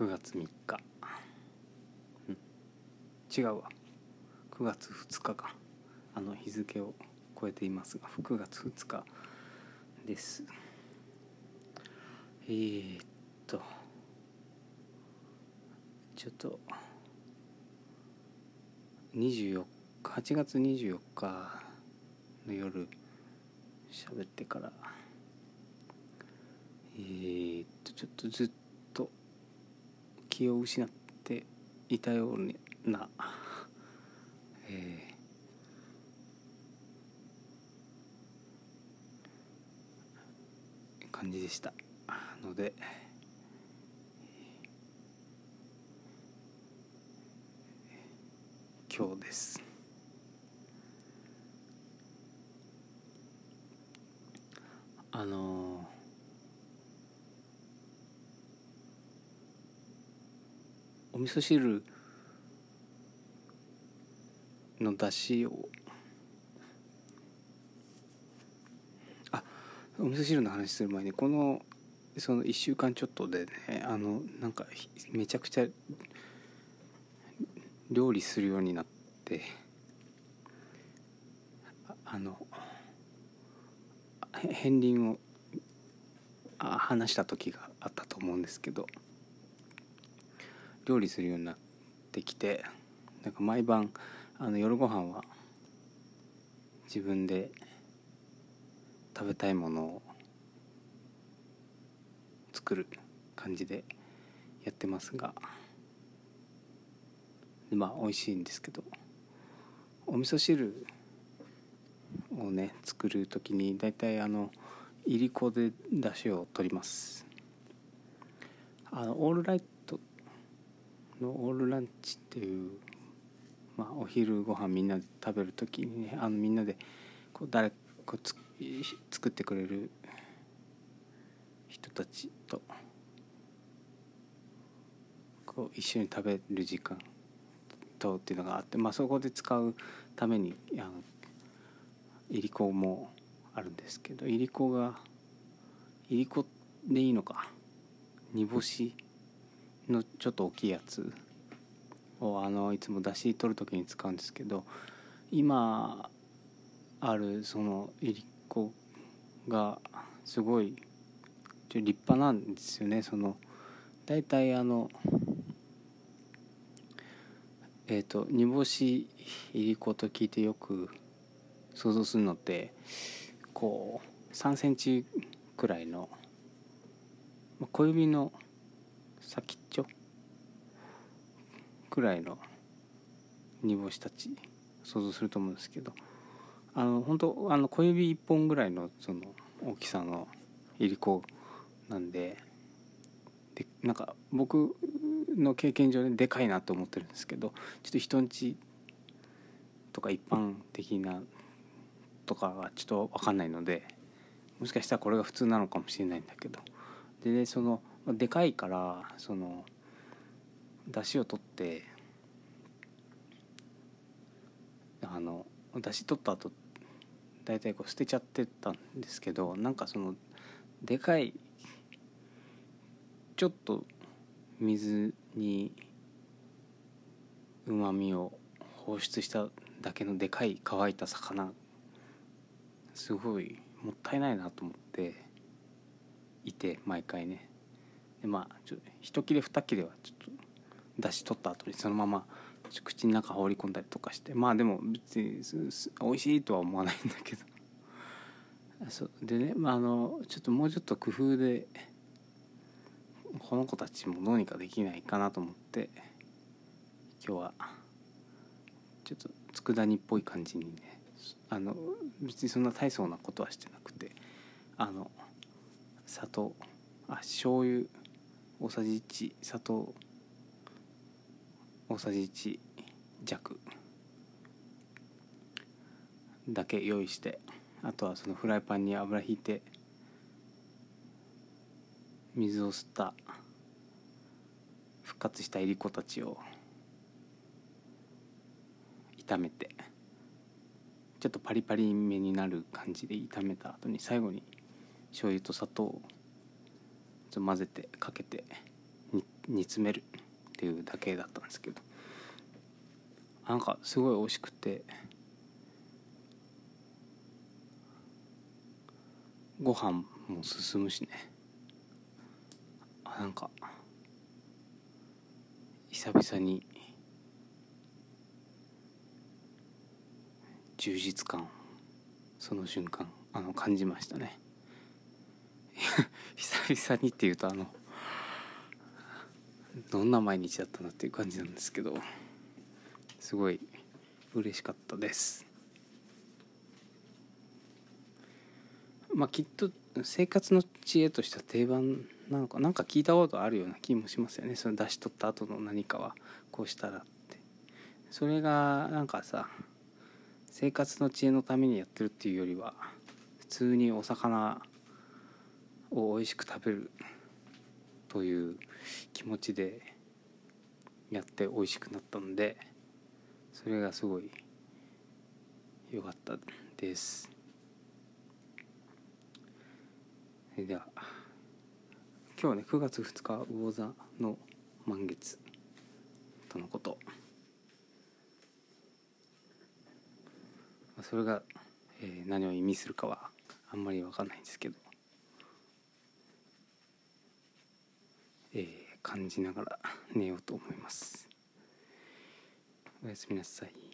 9月3日、ん、違うわ。9月2日か。あの日付を超えていますが9月2日です。えー、っと。ちょっと。24日。8月24日の夜喋ってから。えー、っとちょっとずっと気を失っていたような、えー、感じでした。ので。今日です。あのお味噌汁の出汁を。あお味噌汁の話する前にこのその1週間ちょっとでねあのなんかめちゃくちゃ料理するようになってあの片鱗を話した時があったと思うんですけど。料理するようになってきてなんか毎晩あの夜ご飯は自分で食べたいものを作る感じでやってますが。まあ美味しいんですけどお味噌汁をね作る時に大体あのいりこで出汁を取りますあのオールライトのオールランチっていうまあお昼ご飯みんなで食べる時にねあのみんなでこう誰こうつ作ってくれる人たちとこう一緒に食べる時間とっていうのがあって、まあ、そこで使うためにあのいりこもあるんですけどいりこがいりこでいいのか煮干しのちょっと大きいやつ。をあのいつもだし取る時に使うんですけど今あるそのいりこがすごい立派なんですよね。その大体あのえーと、煮干しいりこと聞いてよく想像するのってこう3センチくらいの小指の先っちょくらいの煮干したち想像すると思うんですけどあの本当あの小指1本ぐらいのその大きさのいりこなんででなんか僕の経験上ででかいなと思ってるんですけどちょっと人んちとか一般的なとかがちょっと分かんないのでもしかしたらこれが普通なのかもしれないんだけどでねそのでかいからその出汁を取ってあの出汁取った後大体こう捨てちゃってたんですけどなんかそのでかいちょっと水にうまみを放出しただけのでかい乾いた魚すごいもったいないなと思っていて毎回ね。でまあちょ一切れ二切れはちょっと出し取った後にそのまま口の中放り込んだりとかしてまあでも別に美味しいとは思わないんだけど。そう。でね、まあ、あのちょっともうちょっと工夫でこの子たちもどうにかできないかなと思って今日はちょっと佃煮っぽい感じにねあの別にそんな大層なことはしてなくてあの砂糖あ醤油大さじ1砂糖。大さじ1弱。だけ用意してあとはそのフライパンに油ひいて水を吸った復活したいりこたちを炒めてちょっとパリパリめになる感じで炒めた後に最後に醤油と砂糖を混ぜてかけて煮詰めるっていうだけだったんですけど。なんかすごい美味しくてご飯も進むしね。あなんか久々に充実感その瞬間あの感じましたね。久々にっていうとあのどんな毎日だったなっていう感じなんですけどすごい嬉しかったです。まあきっと生活の知恵としては定番なのかなんか聞いたことあるような気もしますよね。その出し取った後の何かはこうしたらって。それがなんかさ生活の知恵のためにやってるっていうよりは普通にお魚を美味しく食べるという気持ちでやって美味しくなったのでそれがすごい良かったです。それでは今日はね9月2日魚座の満月とのこと。それが、えー、何を意味するかはあんまり分かんないんですけど、えー、感じながら寝ようと思います。おやすみなさい。